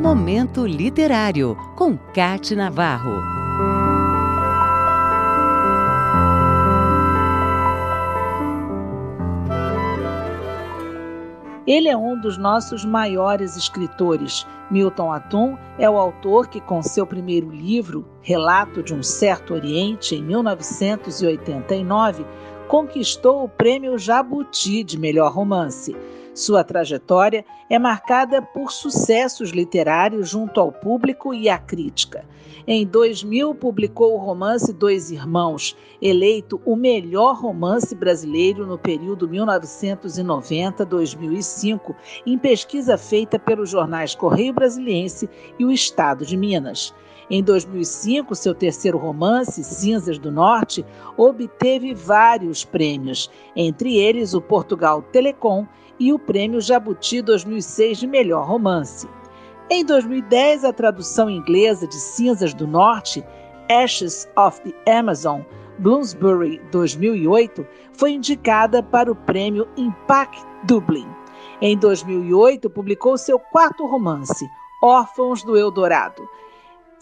Momento Literário, com Cate Navarro. Ele é um dos nossos maiores escritores. Milton Atum é o autor que, com seu primeiro livro, Relato de um Certo Oriente, em 1989, conquistou o prêmio Jabuti de melhor romance. Sua trajetória é marcada por sucessos literários junto ao público e à crítica. Em 2000, publicou o romance Dois Irmãos, eleito o melhor romance brasileiro no período 1990-2005, em pesquisa feita pelos jornais Correio Brasiliense e o Estado de Minas. Em 2005, seu terceiro romance, Cinzas do Norte, obteve vários prêmios, entre eles o Portugal Telecom e o Prêmio Jabuti 2006 de Melhor Romance. Em 2010, a tradução inglesa de Cinzas do Norte, Ashes of the Amazon, Bloomsbury 2008, foi indicada para o prêmio Impact Dublin. Em 2008, publicou seu quarto romance, Órfãos do Eldorado,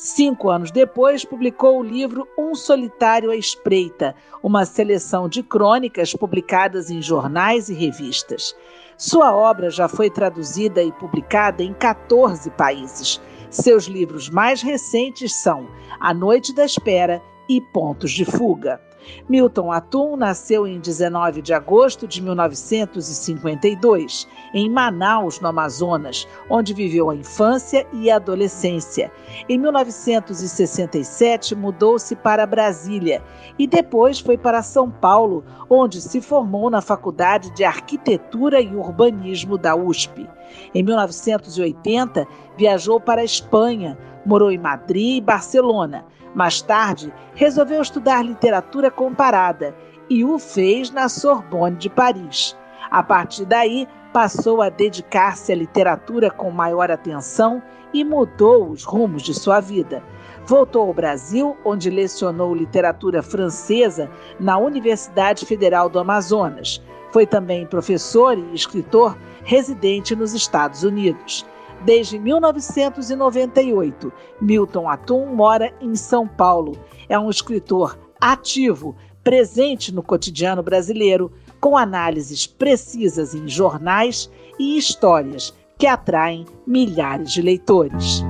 Cinco anos depois, publicou o livro Um Solitário à Espreita, uma seleção de crônicas publicadas em jornais e revistas. Sua obra já foi traduzida e publicada em 14 países. Seus livros mais recentes são A Noite da Espera e Pontos de Fuga. Milton Atum nasceu em 19 de agosto de 1952, em Manaus, no Amazonas, onde viveu a infância e a adolescência. Em 1967, mudou-se para Brasília e depois foi para São Paulo, onde se formou na Faculdade de Arquitetura e Urbanismo da USP. Em 1980, viajou para a Espanha, morou em Madrid e Barcelona mais tarde, resolveu estudar literatura comparada e o fez na Sorbonne de Paris. A partir daí, passou a dedicar-se à literatura com maior atenção e mudou os rumos de sua vida. Voltou ao Brasil, onde lecionou literatura francesa na Universidade Federal do Amazonas. Foi também professor e escritor residente nos Estados Unidos. Desde 1998, Milton Atum mora em São Paulo. É um escritor ativo, presente no cotidiano brasileiro, com análises precisas em jornais e histórias que atraem milhares de leitores.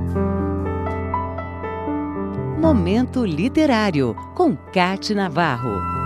Momento Literário, com Cate Navarro.